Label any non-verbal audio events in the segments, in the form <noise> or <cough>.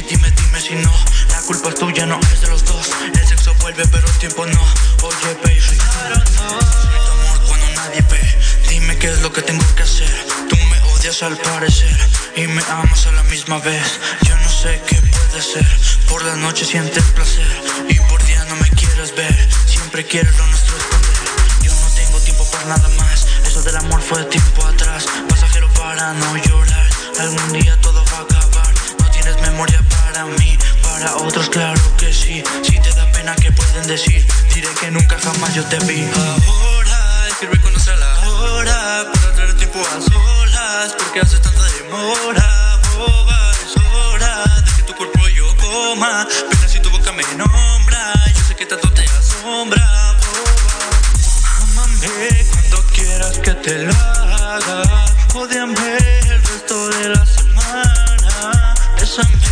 sí, dime, dime si no. La culpa es tuya, no es de los dos. El sexo vuelve pero el tiempo no. Oye, baby Soy tu amor cuando nadie ve Dime qué es lo que tengo que hacer. Tú me odias al parecer Y me amas a la misma vez. Yo no sé qué puede ser. Por la noche sientes placer Y por día no me quieres ver. Siempre quieres lo nuestro esconder Yo no tengo tiempo para nada más. Eso del amor fue tiempo atrás. Pasajero para no llorar. Algún día todo va a acabar. No tienes memoria para mí Para otros claro que sí. Si te da pena que pueden decir Diré que nunca jamás yo te vi. Ahora cuando sea la hora Para traer tiempo a solas Porque hace tanta demora. Boba, es hora De que tu cuerpo yo coma. Pena si tu boca me nombra Yo sé que tanto te asombra. Boba Amame cuando quieras que te lo haga. Odiame el resto de la semana. Bésame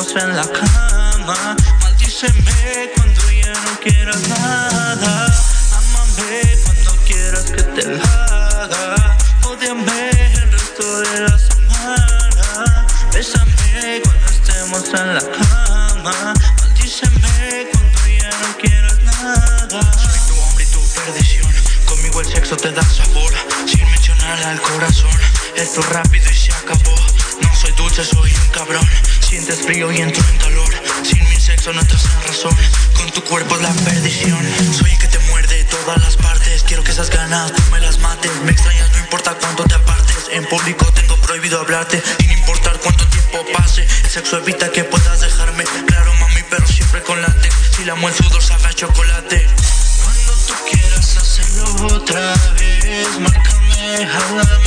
estemos en la cama. Maldíceme cuando ya no quieras nada. Amame cuando quieras que te lo haga. Odiame el resto de la semana. Bésame cuando estemos en la cama. Maldíceme cuando ya no quieras nada. Soy tu hombre y tu perdición. Conmigo el sexo te da sabor Sin mencionar al corazón. Esto es rápido y se acabó Soy un cabrón. Sientes frío y entro en calor Sin mi sexo no entras en razón. Con tu cuerpo es la perdición. Soy el que te muerde todas las partes. Quiero que esas ganas tú me las mates. Me extrañas, no importa cuánto te apartes. En público tengo prohibido hablarte. Sin importar cuánto tiempo pase. El sexo evita que puedas dejarme Claro mami, pero siempre con látex Si la el sudor sabe a chocolate. Cuando tú quieras hacerlo otra vez Márcame, jálame,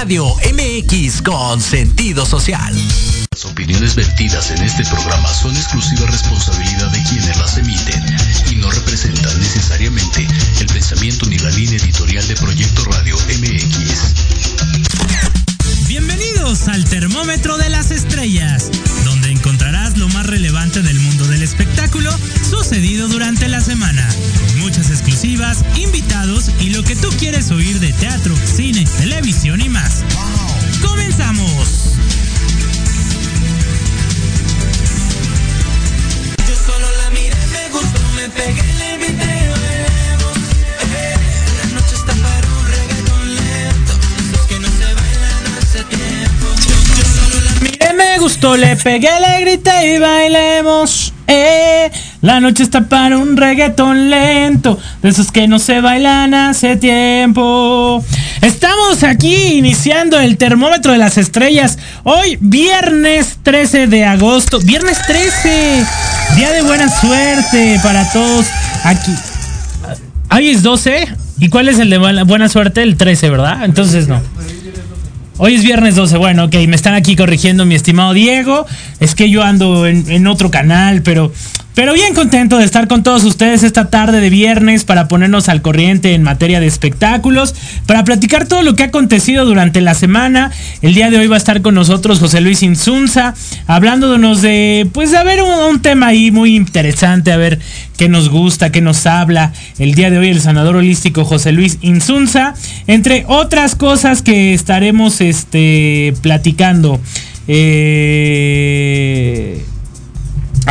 Radio MX con sentido social. Las opiniones vertidas en este programa son exclusiva responsabilidad de quienes las emiten y no representan necesariamente el pensamiento ni la línea editorial de Proyecto Radio MX. Bienvenidos al Termómetro de las Estrellas, donde encontrarás lo más relevante del mundo del espectáculo sucedido durante la semana. Muchas exclusivas, invitados y lo que tú quieres oír de teatro, cine, televisión y más. ¡Comenzamos! Yo solo la miré, me gustó, me pegué, le invité, bailemos. Eh, la noche está para un reggaetón lento. Esos que no se bailan hace tiempo. Yo, yo solo la Miré, me gustó, le pegué, le grité y bailemos. Eh, la noche está para un reggaetón lento, de esos que no se bailan hace tiempo. Estamos aquí iniciando el termómetro de las estrellas. Hoy, viernes 13 de agosto. Viernes 13, día de buena suerte para todos aquí. Hoy es 12. ¿Y cuál es el de buena buena suerte? El 13, ¿verdad? Entonces no. Hoy es viernes 12, bueno, ok, me están aquí corrigiendo mi estimado Diego. Es que yo ando en, en otro canal, pero, pero bien contento de estar con todos ustedes esta tarde de viernes para ponernos al corriente en materia de espectáculos, para platicar todo lo que ha acontecido durante la semana. El día de hoy va a estar con nosotros José Luis Insunza, hablándonos de, pues, a ver, un, tema ahí muy interesante, a ver qué nos gusta, qué nos habla. El día de hoy el sanador holístico José Luis Insunza, entre otras cosas que estaremos este, platicando. Eh,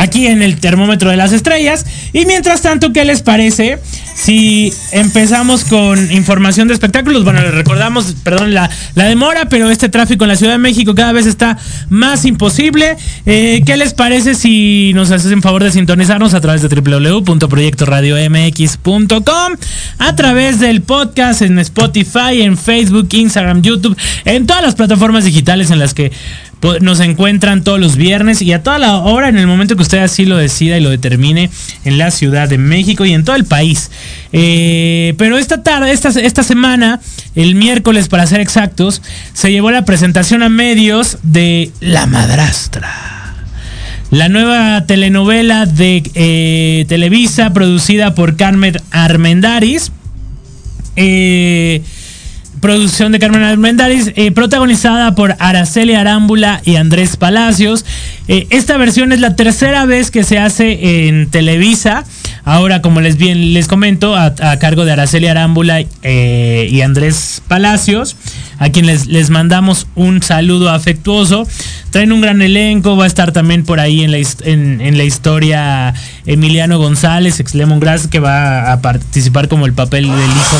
aquí en el termómetro de las estrellas. Y mientras tanto, ¿qué les parece si empezamos con información de espectáculos? Bueno, les recordamos, perdón la, demora, pero este tráfico en la Ciudad de México cada vez está más imposible. Eh, ¿Qué les parece si nos hacen favor de sintonizarnos a través de www.proyectoradiomx.com? A través del podcast en Spotify, en Facebook, Instagram, YouTube, en todas las plataformas digitales en las que nos encuentran todos los viernes y a toda la hora en el momento que usted así lo decida y lo determine en la Ciudad de México y en todo el país. Eh, pero esta tarde, esta, esta semana, el miércoles para ser exactos, se llevó la presentación a medios de La Madrastra. La nueva telenovela de eh, Televisa producida por Carmen Armendaris. Eh, producción de Carmen Armendáriz, eh, protagonizada por Araceli Arámbula y Andrés Palacios. Eh, esta versión es la tercera vez que se hace en Televisa. Ahora, como les bien les comento, a, cargo de Araceli Arámbula eh, y Andrés Palacios, a quienes les, les mandamos un saludo afectuoso. Traen un gran elenco, va a estar también por ahí en la, en la historia Emiliano González, ex Lemongrass, que va a participar como el papel del hijo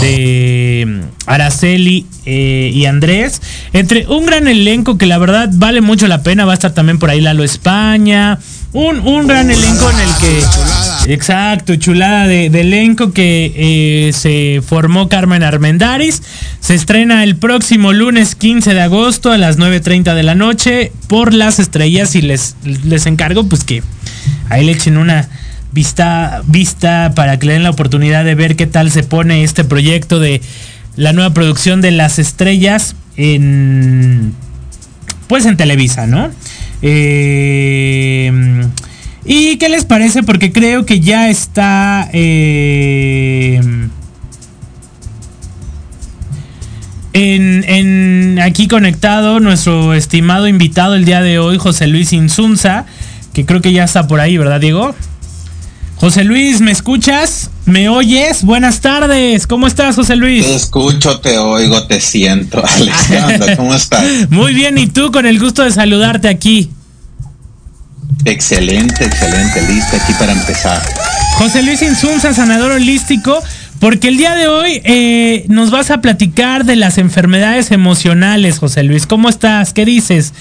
de, de Araceli eh, y Andrés. Entre un gran elenco que la verdad vale mucho la pena, va a estar también por ahí Lalo España. Un, un gran elenco en el que... Exacto, chulada de, elenco que eh, se formó Carmen Armendaris. Se estrena el próximo lunes 15 de agosto a las 9.30 de la noche por las estrellas y les, les encargo pues que ahí le echen una vista, vista para que le den la oportunidad de ver qué tal se pone este proyecto de la nueva producción de las estrellas en pues en Televisa, ¿no? Eh, ¿Y qué les parece? Porque creo que ya está... eh, en, en aquí conectado nuestro estimado invitado el día de hoy, José Luis Insunza, que creo que ya está por ahí, ¿verdad, Diego? José Luis, ¿me escuchas? ¿Me oyes? Buenas tardes. ¿Cómo estás, José Luis? Te escucho, te oigo, te siento. Alex, ¿qué onda? ¿cómo estás? Muy bien, y tú con el gusto de saludarte aquí. Excelente, excelente, listo aquí para empezar. José Luis Insunza, sanador holístico, porque el día de hoy eh, nos vas a platicar de las enfermedades emocionales, José Luis. ¿Cómo estás? ¿Qué dices?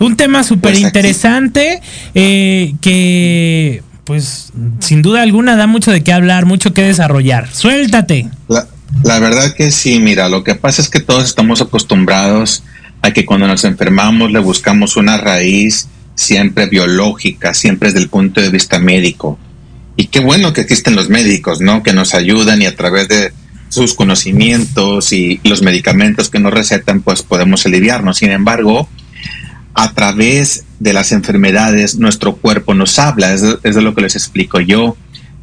Un tema súper interesante eh, que, pues, sin duda alguna da mucho de qué hablar, mucho que desarrollar. Suéltate. La, verdad que sí, mira, lo que pasa es que todos estamos acostumbrados a que cuando nos enfermamos le buscamos una raíz siempre biológica, siempre desde el punto de vista médico. Y qué bueno que existen los médicos, ¿no? Que nos ayudan y a través de, sus conocimientos y los medicamentos que nos recetan, pues podemos aliviarnos. Sin embargo, a través de las enfermedades, nuestro cuerpo nos habla, es, es de lo que les explico yo.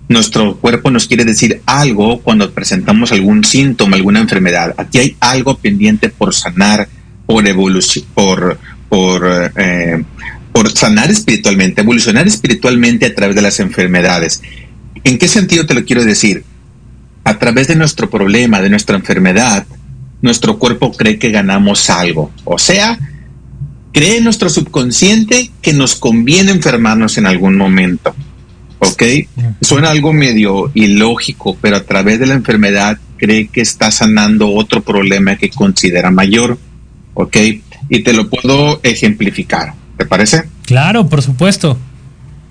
Nuestro cuerpo nos quiere decir algo cuando presentamos algún síntoma, alguna enfermedad. Aquí hay algo pendiente por sanar, por evolución, por, por, eh, por sanar espiritualmente, evolucionar espiritualmente a través de las enfermedades. ¿En qué sentido te lo quiero decir? A través de nuestro problema, de nuestra enfermedad, nuestro cuerpo cree que ganamos algo. O sea, cree en nuestro subconsciente que nos conviene enfermarnos en algún momento. ¿Ok? Suena algo medio ilógico, pero a través de la enfermedad cree que está sanando otro problema que considera mayor. ¿Ok? Y te lo puedo ejemplificar. ¿Te parece? Claro, por supuesto.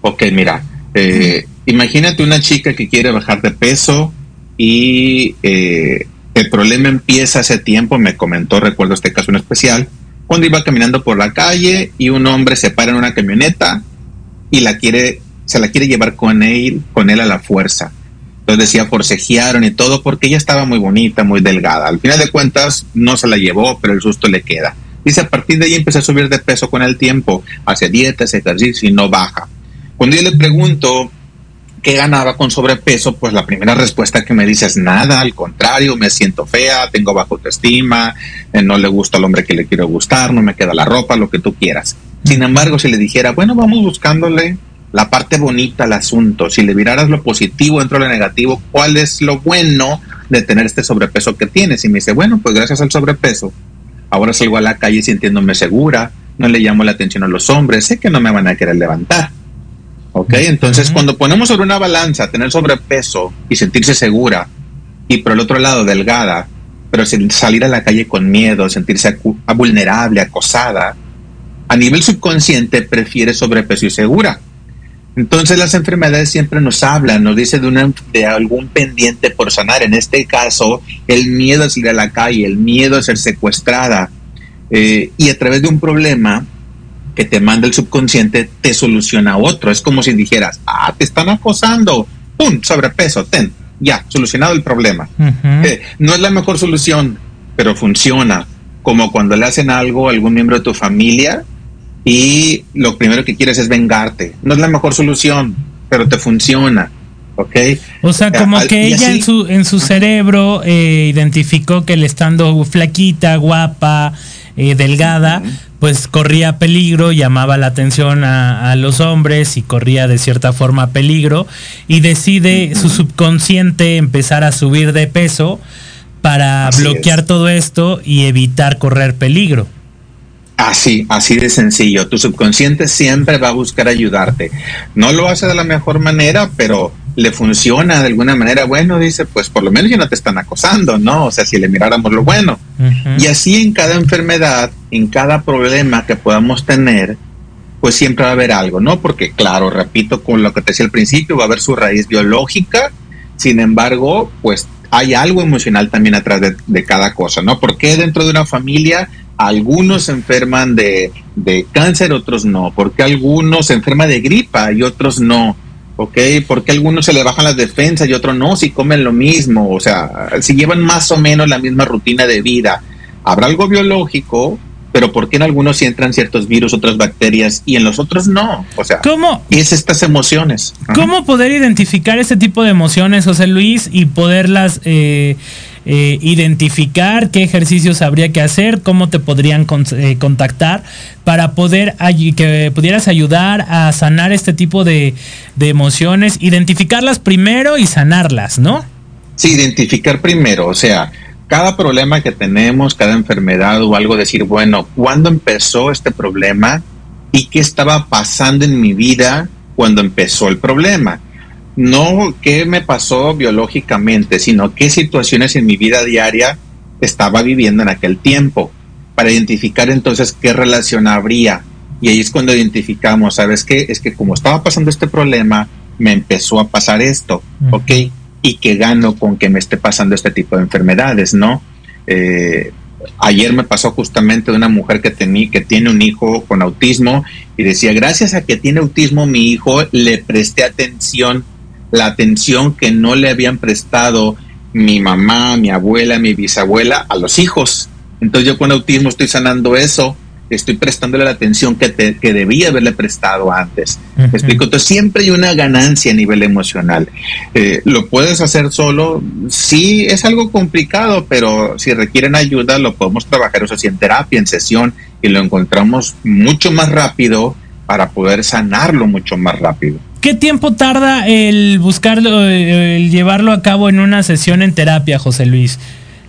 Ok, mira, eh, imagínate una chica que quiere bajar de peso y eh, el problema empieza hace tiempo, me comentó, recuerdo este caso en especial, cuando iba caminando por la calle y un hombre se para en una camioneta y la quiere, se la quiere llevar con él, con él a la fuerza. Entonces decía, forcejearon y todo porque ella estaba muy bonita, muy delgada. Al final de cuentas no se la llevó, pero el susto le queda. Dice, a partir de ahí empecé a subir de peso con el tiempo, hace dietas, ejercicio y no baja. Cuando yo le pregunto qué ganaba con sobrepeso, pues la primera respuesta que me dice es nada, al contrario, me siento fea, tengo bajo autoestima, eh, no le gusta al hombre que le quiero gustar, no me queda la ropa, lo que tú quieras. Sin embargo, si le dijera, bueno, vamos buscándole la parte bonita al asunto, si le miraras lo positivo dentro de lo negativo, ¿cuál es lo bueno de tener este sobrepeso que tienes? Y me dice, bueno, pues gracias al sobrepeso, ahora salgo a la calle sintiéndome segura, no le llamo la atención a los hombres, sé que no me van a querer levantar. ¿Ok? Entonces, cuando ponemos sobre una balanza tener sobrepeso y sentirse segura, y por el otro lado delgada, pero sin salir a la calle con miedo, sentirse vulnerable, acosada, a nivel subconsciente prefiere sobrepeso y segura. Entonces las enfermedades siempre nos hablan, nos dice de, una, de algún pendiente por sanar. En este caso, el miedo a salir a la calle, el miedo a ser secuestrada. Eh, y a través de un problema que te manda el subconsciente, te soluciona otro. Es como si dijeras, ah, te están acosando, ¡pum! Sobrepeso, ten, ya, solucionado el problema. Eh, no es la mejor solución, pero funciona. Como cuando le hacen algo a algún miembro de tu familia y lo primero que quieres es vengarte. No es la mejor solución, pero te funciona. ¿Ok? O sea, como Al- que ella así- en su, en su cerebro eh, identificó que el estando flaquita, guapa, eh, delgada, pues corría peligro, llamaba la atención a, a los hombres y corría de cierta forma peligro y decide su subconsciente empezar a subir de peso para Así bloquear es. todo esto y evitar correr peligro. Así, así de sencillo. Tu subconsciente siempre va a buscar ayudarte. No lo hace de la mejor manera, pero le funciona de alguna manera. Bueno, dice, pues por lo menos ya no te están acosando, ¿no? O sea, si le miráramos lo bueno. Y así en cada enfermedad, en cada problema que podamos tener, pues siempre va a haber algo, ¿no? Porque claro, repito con lo que te decía al principio, va a haber su raíz biológica, sin embargo, pues hay algo emocional también atrás de, de cada cosa, ¿no? Porque dentro de una familia algunos se enferman de, de cáncer, otros no? Porque algunos se enferman de gripa y otros no? ¿Ok? Porque algunos se le bajan las defensas y otros no? Si comen lo mismo, o sea, si llevan más o menos la misma rutina de vida. Habrá algo biológico, pero ¿por qué en algunos sí entran ciertos virus, otras bacterias y en los otros no? O sea, ¿Cómo, es estas emociones. Ajá. ¿Cómo poder identificar este tipo de emociones, José Luis, y poderlas eh, eh, identificar? ¿Qué ejercicios habría que hacer? ¿Cómo te podrían eh, contactar para poder que pudieras ayudar a sanar este tipo de, de emociones? Identificarlas primero y sanarlas, ¿no? Sí, identificar primero, o sea, cada problema que tenemos, cada enfermedad o algo, decir, bueno, ¿cuándo empezó este problema y qué estaba pasando en mi vida cuando empezó el problema? No qué me pasó biológicamente, sino qué situaciones en mi vida diaria estaba viviendo en aquel tiempo, para identificar entonces qué relación habría. Y ahí es cuando identificamos, ¿sabes qué? Es que como estaba pasando este problema, me empezó a pasar esto. ¿ok? y que gano con que me esté pasando este tipo de enfermedades, ¿no? Eh, ayer me pasó justamente de una mujer que, tení, que tiene un hijo con autismo y decía, gracias a que tiene autismo mi hijo, le presté atención, la atención que no le habían prestado mi mamá, mi abuela, mi bisabuela a los hijos. Entonces yo con autismo estoy sanando eso, estoy prestándole la atención que, te- que debía haberle prestado antes. ¿Me Ujú. explico? Entonces siempre hay una ganancia a nivel emocional. Eh, ¿Lo puedes hacer solo? Sí, es algo complicado, pero si requieren ayuda lo podemos trabajar, eso sí, en terapia, en sesión, y lo encontramos mucho más rápido para poder sanarlo mucho más rápido. ¿Qué tiempo tarda el buscarlo, eh, el llevarlo a cabo en una sesión en terapia, José Luis?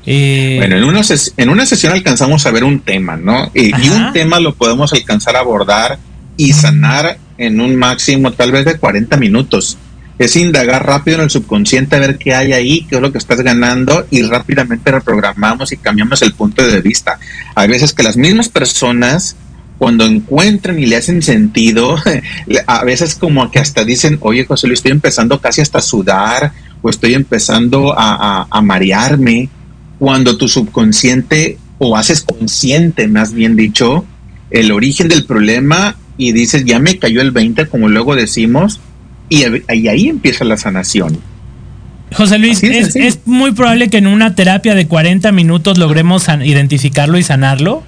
Eh, Bueno, en una, en una sesión alcanzamos a ver un tema, ¿no? Y, un tema lo podemos alcanzar a abordar y sanar en un máximo tal vez de 40 minutos. Es indagar rápido en el subconsciente a ver qué hay ahí, qué es lo que estás ganando y rápidamente reprogramamos y cambiamos el punto de vista. Hay veces que las mismas personas cuando encuentran y le hacen sentido, <laughs> a veces como que hasta dicen, oye José Luis, estoy empezando casi hasta a sudar o estoy empezando a, a- a marearme, cuando tu subconsciente o haces consciente, más bien dicho, el origen del problema y dices, ya me cayó el 20, como luego decimos, y, y ahí empieza la sanación. José Luis, es, muy probable que en una terapia de 40 minutos logremos identificarlo y sanarlo.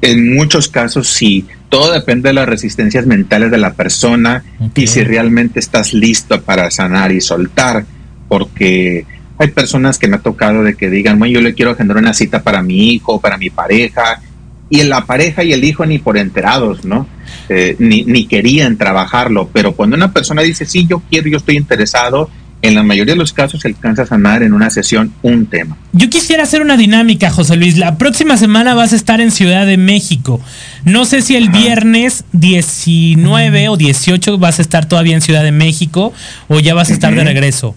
En muchos casos sí, todo depende de las resistencias mentales de la persona y si realmente estás listo para sanar y soltar, porque hay personas que me ha tocado de que digan, bueno, yo le quiero agendar una cita para mi hijo, para mi pareja, y la pareja y el hijo ni por enterados, ¿no? Eh, ni, ni querían trabajarlo, pero cuando una persona dice, sí, yo quiero, yo estoy interesado, en la mayoría de los casos se alcanza a sanar en una sesión un tema. Yo quisiera hacer una dinámica, José Luis. La próxima semana vas a estar en Ciudad de México. No sé si el Ajá. viernes 19 o 18 vas a estar todavía en Ciudad de México o ya vas a estar de regreso.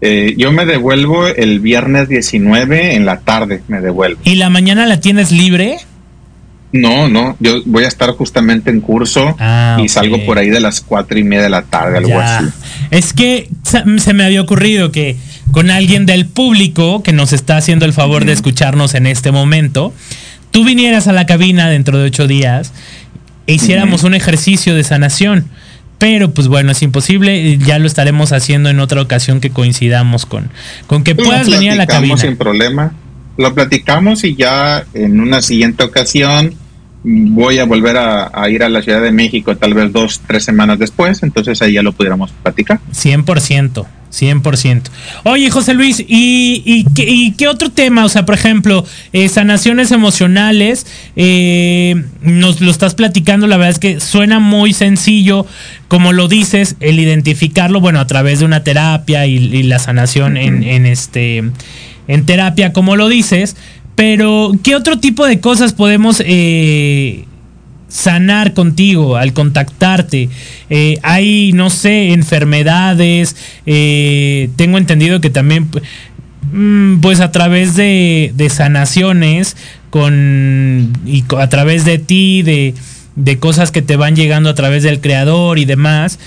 Eh, yo me devuelvo el viernes 19 en la tarde, me devuelvo. ¿Y la mañana la tienes libre? No, no, yo voy a estar justamente en curso Ah, y salgo por ahí de las cuatro y media de la tarde, algo Ya. así. Es que se me había ocurrido que con alguien del público que nos está haciendo el favor de escucharnos en este momento, tú vinieras a la cabina dentro de ocho días e hiciéramos un ejercicio de sanación. Pero pues bueno, es imposible, y ya lo estaremos haciendo en otra ocasión que coincidamos con, con que puedas venir a la cabina. sin problema. Lo platicamos y ya en una siguiente ocasión voy a volver a, a ir a la Ciudad de México tal vez dos, tres semanas después, entonces ahí ya lo pudiéramos platicar. 100%, 100%. Oye, José Luis, ¿y, y, qué, y qué otro tema? O sea, por ejemplo, eh, sanaciones emocionales, eh, nos lo estás platicando, la verdad es que suena muy sencillo, como lo dices, el identificarlo, bueno, a través de una terapia y, y la sanación en este en terapia, como lo dices, pero ¿qué otro tipo de cosas podemos eh, sanar contigo al contactarte. Eh, hay, no sé, enfermedades. eh, tengo entendido que también, mm, pues a través de, sanaciones, con y a través de ti, de, de cosas que te van llegando a través del creador y demás,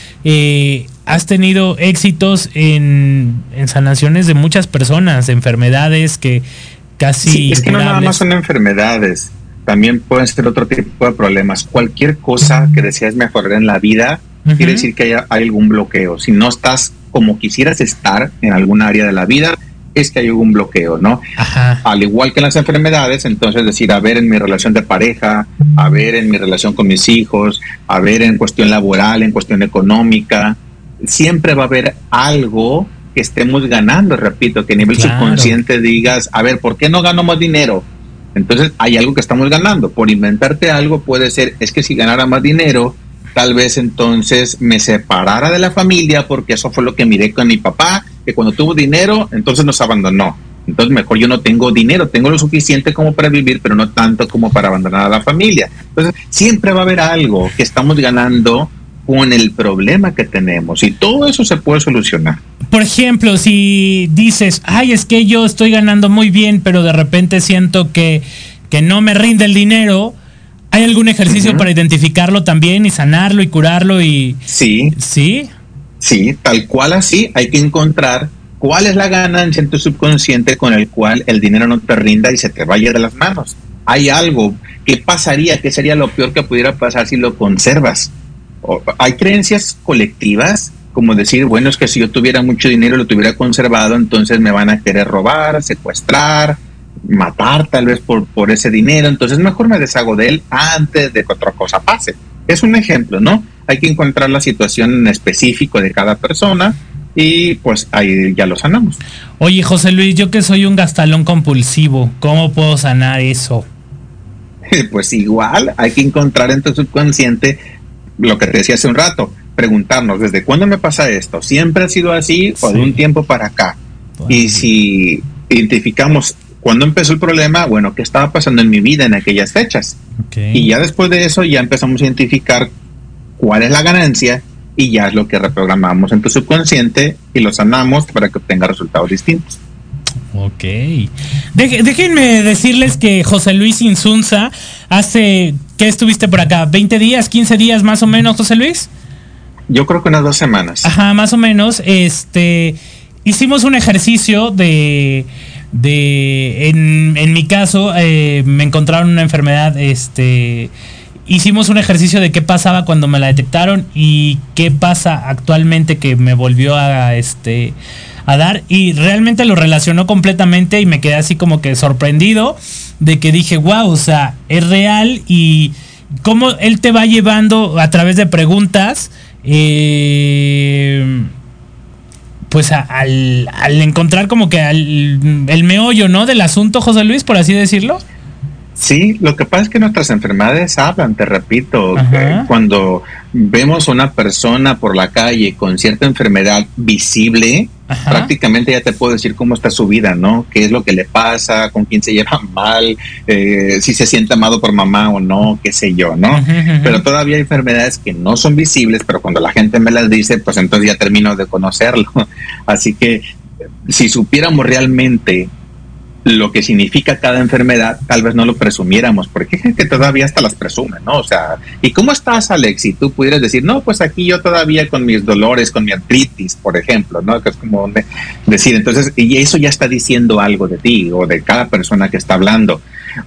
has tenido éxitos en, en sanaciones de muchas personas, de enfermedades que casi... Sí, es que no nada más son enfermedades, también pueden ser otro tipo de problemas. Cualquier cosa que deseas mejorar en la vida quiere decir que hay, hay algún bloqueo. Si no estás como quisieras estar en algún área de la vida, es que hay algún bloqueo, ¿no? Ajá. Al igual que en las enfermedades, entonces decir, a ver en mi relación de pareja, a ver en mi relación con mis hijos, a ver en cuestión laboral, en cuestión económica, siempre va a haber algo que estemos ganando, repito, que a nivel Claro. subconsciente digas, a ver, ¿por qué no gano más dinero? Entonces hay algo que estamos ganando. Por inventarte algo puede ser, es que si ganara más dinero, tal vez entonces me separara de la familia porque eso fue lo que miré con mi papá, que cuando tuvo dinero, entonces nos abandonó. Entonces mejor yo no tengo dinero, tengo lo suficiente como para vivir, pero no tanto como para abandonar a la familia. Entonces siempre va a haber algo que estamos ganando con el problema que tenemos y todo eso se puede solucionar. Por ejemplo, si dices, ay, es que yo estoy ganando muy bien, pero de repente siento que, que no me rinde el dinero, ¿hay algún ejercicio para identificarlo también y sanarlo y curarlo y... Sí, ¿Sí? Sí, tal cual así, hay que encontrar cuál es la ganancia en tu subconsciente con el cual el dinero no te rinda y se te vaya de las manos. Hay algo, ¿qué pasaría? ¿Qué sería lo peor que pudiera pasar si lo conservas? O- hay creencias colectivas como decir, bueno, es que si yo tuviera mucho dinero y lo tuviera conservado, entonces me van a querer robar, secuestrar, matar tal vez por, por ese dinero, entonces mejor me deshago de él antes de que otra cosa pase. Es un ejemplo, ¿no? Hay que encontrar la situación en específico de cada persona y pues ahí ya lo sanamos. Oye, José Luis, yo que soy un gastalón compulsivo, ¿cómo puedo sanar eso? <laughs> Pues igual hay que encontrar en tu subconsciente lo que te decía hace un rato, preguntarnos, ¿desde cuándo me pasa esto? ¿Siempre ha sido así o de un tiempo para acá? Bueno. Y si identificamos cuándo empezó el problema, bueno, ¿qué estaba pasando en mi vida en aquellas fechas? Y ya después de eso ya empezamos a identificar cuál es la ganancia y ya es lo que reprogramamos en tu subconsciente y lo sanamos para que obtenga resultados distintos. Ok. Deje- déjenme decirles que José Luis Insunza hace. ¿Qué estuviste por acá? ¿20 días? ¿15 días más o menos, José Luis? Yo creo que unas dos semanas. Ajá, más o menos. Este. Hicimos un ejercicio de. de. En, en mi caso, eh, me encontraron una enfermedad. Este. Hicimos un ejercicio de qué pasaba cuando me la detectaron y qué pasa actualmente que me volvió a este a dar y realmente lo relacionó completamente y me quedé así como que sorprendido de que dije, wow, o sea, es real y cómo él te va llevando a través de preguntas, eh, pues al, al encontrar como que al, el meollo, ¿no? Del asunto, José Luis, por así decirlo. Sí, lo que pasa es que nuestras enfermedades hablan, te repito, Ajá. cuando vemos una persona por la calle con cierta enfermedad visible, Ajá. prácticamente ya te puedo decir cómo está su vida, ¿no? ¿Qué es lo que le pasa? ¿Con quién se lleva <laughs> mal? eh, si se siente amado por mamá o no, qué sé yo, ¿no? Pero todavía hay enfermedades que no son visibles, pero cuando la gente me las dice, pues entonces ya termino de conocerlo. <laughs> Así que si supiéramos realmente lo que significa cada enfermedad, tal vez no lo presumiéramos, porque hay gente que todavía hasta las presume, ¿no? O sea, ¿y cómo estás, Alex? Y tú pudieras decir, no, pues aquí yo todavía con mis dolores, con mi artritis, por ejemplo, ¿no? Que es como de- decir, entonces, y eso ya está diciendo algo de ti o de cada persona que está hablando.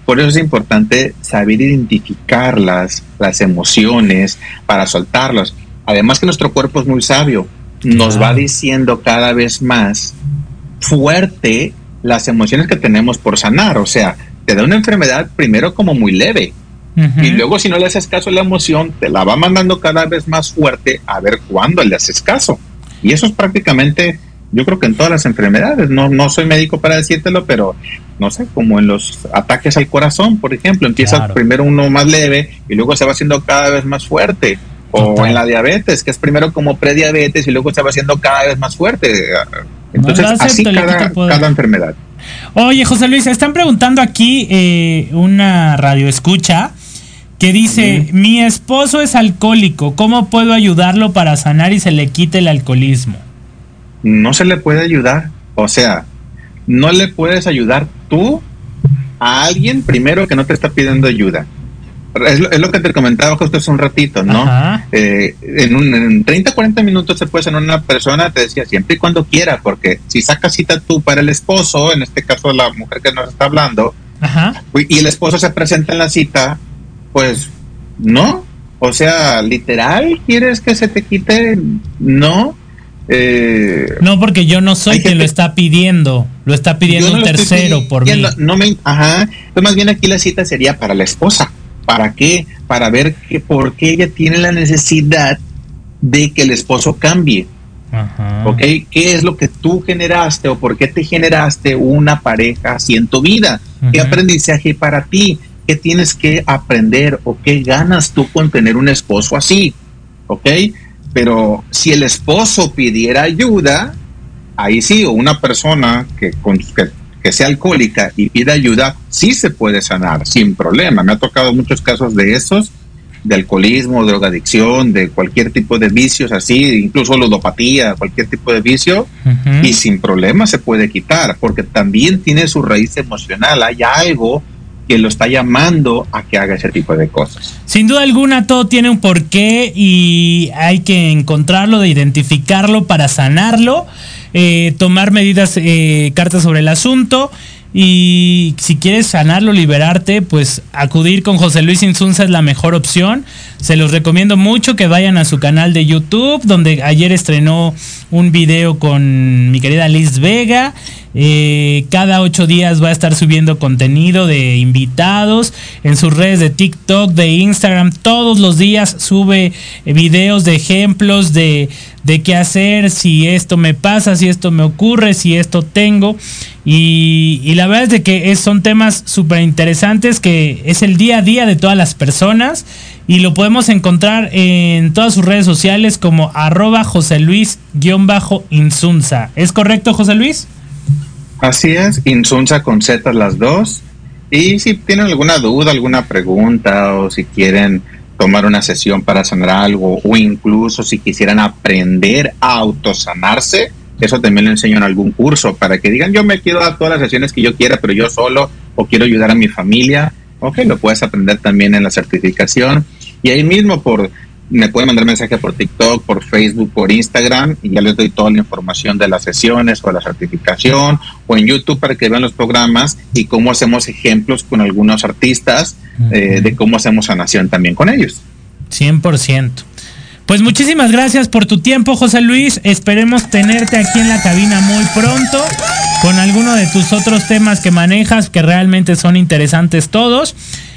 Por eso es importante saber identificar las, las emociones para soltarlas. Además que nuestro cuerpo es muy sabio, nos va Claro. diciendo cada vez más fuerte las emociones que tenemos por sanar. O sea, te da una enfermedad primero como muy leve y luego si no le haces caso a la emoción, te la va mandando cada vez más fuerte a ver cuándo le haces caso. Y eso es prácticamente, yo creo que en todas las enfermedades, no, no soy médico para decírtelo, pero no sé, como en los ataques al corazón, por ejemplo, empieza Claro. primero uno más leve y luego se va haciendo cada vez más fuerte. O Total. en la diabetes, que es primero como prediabetes y luego se va haciendo cada vez más fuerte. Entonces, No acepto, así cada, cada enfermedad. Oye, José Luis, están preguntando aquí eh, una radio escucha que dice, mi esposo es alcohólico, ¿cómo puedo ayudarlo para sanar y se le quite el alcoholismo? no se le puede ayudar. O sea, no le puedes ayudar tú a alguien primero que no te está pidiendo ayuda. Es lo, es lo que te comentaba justo hace un ratito, ¿no? Eh, en, un, en 30, 40 minutos se puede sanar una persona, te decía, siempre y cuando quiera, porque si sacas cita tú para el esposo, en este caso la mujer que nos está hablando, Ajá. y el esposo se presenta en la cita, pues no. O sea, literal, ¿quieres que se te quite? No. Eh, No, porque yo no soy quien gente- lo está pidiendo, lo está pidiendo un no estoy tercero por mí. No me, ajá. Entonces, más bien aquí la cita sería para la esposa. ¿Para qué? Para ver que, por qué ella tiene la necesidad de que el esposo cambie. Ajá. ¿Ok? ¿Qué es lo que tú generaste o por qué te generaste una pareja así en tu vida? ¿Qué aprendizaje para ti? ¿Qué tienes que aprender o qué ganas tú con tener un esposo así? ¿Ok? Pero si el esposo pidiera ayuda, ahí sí, o una persona que, con- que, que sea alcohólica y pida ayuda, sí se puede sanar sin problema. Me ha tocado muchos casos de esos, de alcoholismo, drogadicción, de cualquier tipo de vicios así, incluso ludopatía, cualquier tipo de vicio, y sin problema se puede quitar, porque también tiene su raíz emocional, hay algo que lo está llamando a que haga ese tipo de cosas. Sin duda alguna, todo tiene un porqué y hay que encontrarlo, de identificarlo para sanarlo, eh, tomar medidas, eh, cartas sobre el asunto. Y si quieres sanarlo, liberarte, pues acudir con José Luis Insunza es la mejor opción. Se los recomiendo mucho que vayan a su canal de YouTube, donde ayer estrenó un video con mi querida Liz Vega. Eh, cada ocho días va a estar subiendo contenido de invitados en sus redes de TikTok, de Instagram. Todos los días sube videos de ejemplos de, de qué hacer, si esto me pasa, si esto me ocurre, si esto tengo. Y, la verdad es de que son temas súper interesantes que es el día a día de todas las personas y lo podemos encontrar en todas sus redes sociales como arroba José Luis-Insunza. ¿Es correcto, José Luis? Así es, Insunza con Z las dos. Y si tienen alguna duda, alguna pregunta o si quieren tomar una sesión para sanar algo o incluso si quisieran aprender a autosanarse, eso también lo enseño en algún curso para que digan yo me quiero dar todas las sesiones que yo quiera, pero yo solo o quiero ayudar a mi familia. Ok, lo puedes aprender también en la certificación y ahí mismo por me pueden mandar mensaje por TikTok, por Facebook, por Instagram y ya les doy toda la información de las sesiones o la certificación o en YouTube para que vean los programas y cómo hacemos ejemplos con algunos artistas eh, de cómo hacemos sanación también con ellos. 100%. Pues muchísimas gracias por tu tiempo, José Luis. Esperemos tenerte aquí en la cabina muy pronto con alguno de tus otros temas que manejas, que realmente son interesantes todos.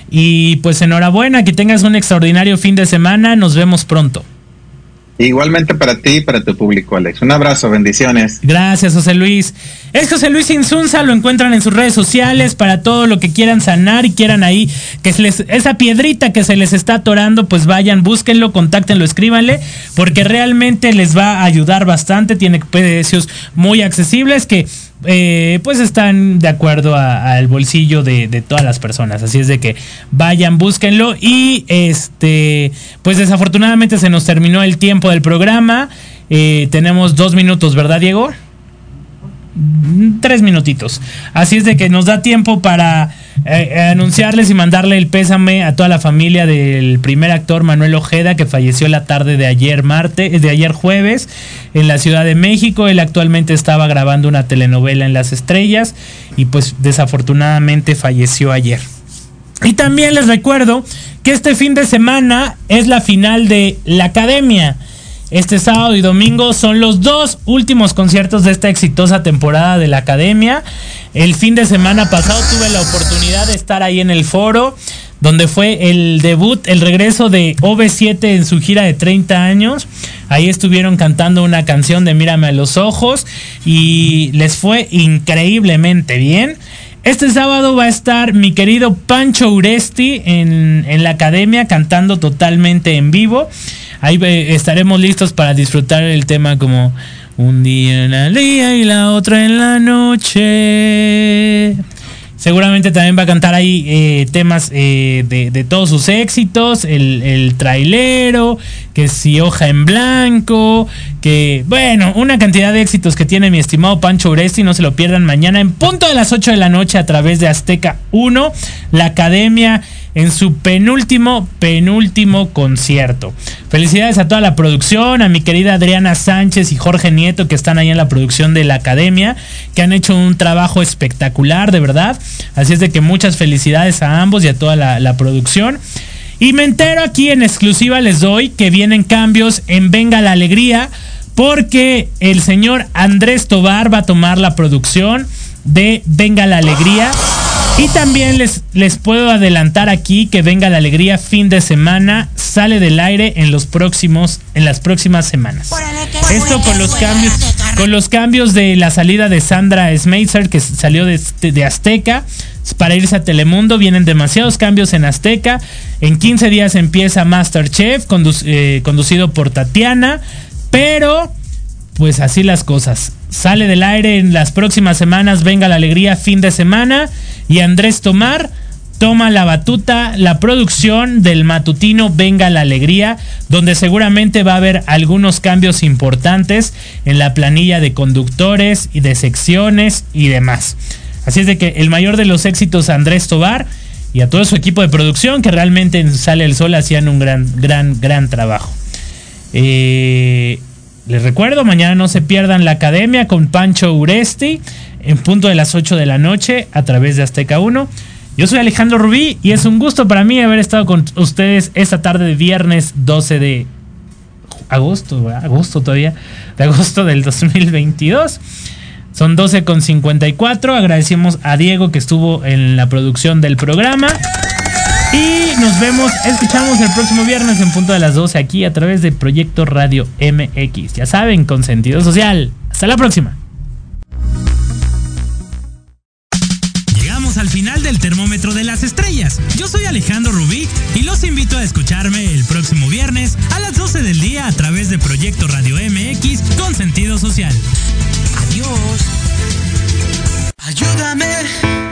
Y pues enhorabuena, que tengas un extraordinario fin de semana. Nos vemos pronto. Igualmente para ti y para tu público, Alex. Un abrazo, bendiciones. Gracias, José Luis. Es José Luis Insunza, lo encuentran en sus redes sociales para todo lo que quieran sanar y quieran ahí, que se les, esa piedrita que se les está atorando, pues vayan, búsquenlo, contáctenlo, escríbanle, porque realmente les va a ayudar bastante. Tiene precios muy accesibles que eh, pues están de acuerdo al bolsillo de, de todas las personas. Así es de que vayan, búsquenlo. Y este, pues desafortunadamente se nos terminó el tiempo del programa. Eh, tenemos dos minutos, ¿verdad, Diego? Mm, Tres minutitos. Así es de que nos da tiempo para eh, anunciarles y mandarle el pésame a toda la familia del primer actor Manuel Ojeda que falleció la tarde de ayer martes, de ayer jueves en la Ciudad de México. Él actualmente estaba grabando una telenovela en Las Estrellas y pues desafortunadamente falleció ayer. Y también les recuerdo que este fin de semana es la final de la Academia. Este sábado y domingo son los dos últimos conciertos de esta exitosa temporada de la Academia. El fin de semana pasado tuve la oportunidad de estar ahí en el foro, donde fue el debut, el regreso de OV7 en su gira de 30 años. Ahí estuvieron cantando una canción de Mírame a los ojos y les fue increíblemente bien. Este sábado va a estar mi querido Pancho Uresti en, en la academia cantando totalmente en vivo. Ahí eh, estaremos listos para disfrutar el tema como un día en el día y la otra en la noche. Seguramente también va a cantar ahí eh, temas eh, de, de todos sus éxitos, el, el trailero, que si hoja en blanco, que bueno, una cantidad de éxitos que tiene mi estimado Pancho Uresti, no se lo pierdan mañana en punto de las 8 de la noche a través de Azteca 1, la academia en su penúltimo, penúltimo concierto. Felicidades a toda la producción, a mi querida Adriana Sánchez y Jorge Nieto que están ahí en la producción de la academia, que han hecho un trabajo espectacular, de verdad. Así es de que muchas felicidades a ambos y a toda la, la producción. Y me entero aquí en exclusiva, les doy que vienen cambios en Venga la Alegría, porque el señor Andrés Tobar va a tomar la producción de Venga la Alegría. Y también les, les puedo adelantar aquí que Venga la Alegría fin de semana sale del aire en los próximos, en las próximas semanas. Esto con los cambios, con los cambios de la salida de Sandra Schmeitzer, que salió de, de Azteca para irse a Telemundo. Vienen demasiados cambios en Azteca. En 15 días empieza Masterchef, condu- eh, conducido por Tatiana. Pero, pues así las cosas. Sale del aire en las próximas semanas. Venga la alegría, fin de semana. Y Andrés Tomar toma la batuta, la producción del matutino Venga la Alegría, donde seguramente va a haber algunos cambios importantes en la planilla de conductores y de secciones y demás. Así es de que el mayor de los éxitos a Andrés Tobar y a todo su equipo de producción que realmente en Sale el Sol hacían un gran, gran, gran trabajo. Eh, les recuerdo, mañana no se pierdan la academia con Pancho Uresti en punto de las 8 de la noche a través de Azteca 1. Yo soy Alejandro Rubí y es un gusto para mí haber estado con ustedes esta tarde de viernes 12 de agosto, agosto todavía, de agosto del 2022. Son 12 con 54. Agradecemos a Diego que estuvo en la producción del programa. Y nos vemos, escuchamos el próximo viernes en punto de las 12 aquí a través de Proyecto Radio MX. Ya saben, con sentido social. Hasta la próxima. Llegamos al final del termómetro de las estrellas. Yo soy Alejandro Rubí y los invito a escucharme el próximo viernes a las 12 del día a través de Proyecto Radio MX con sentido social. Adiós. Ayúdame.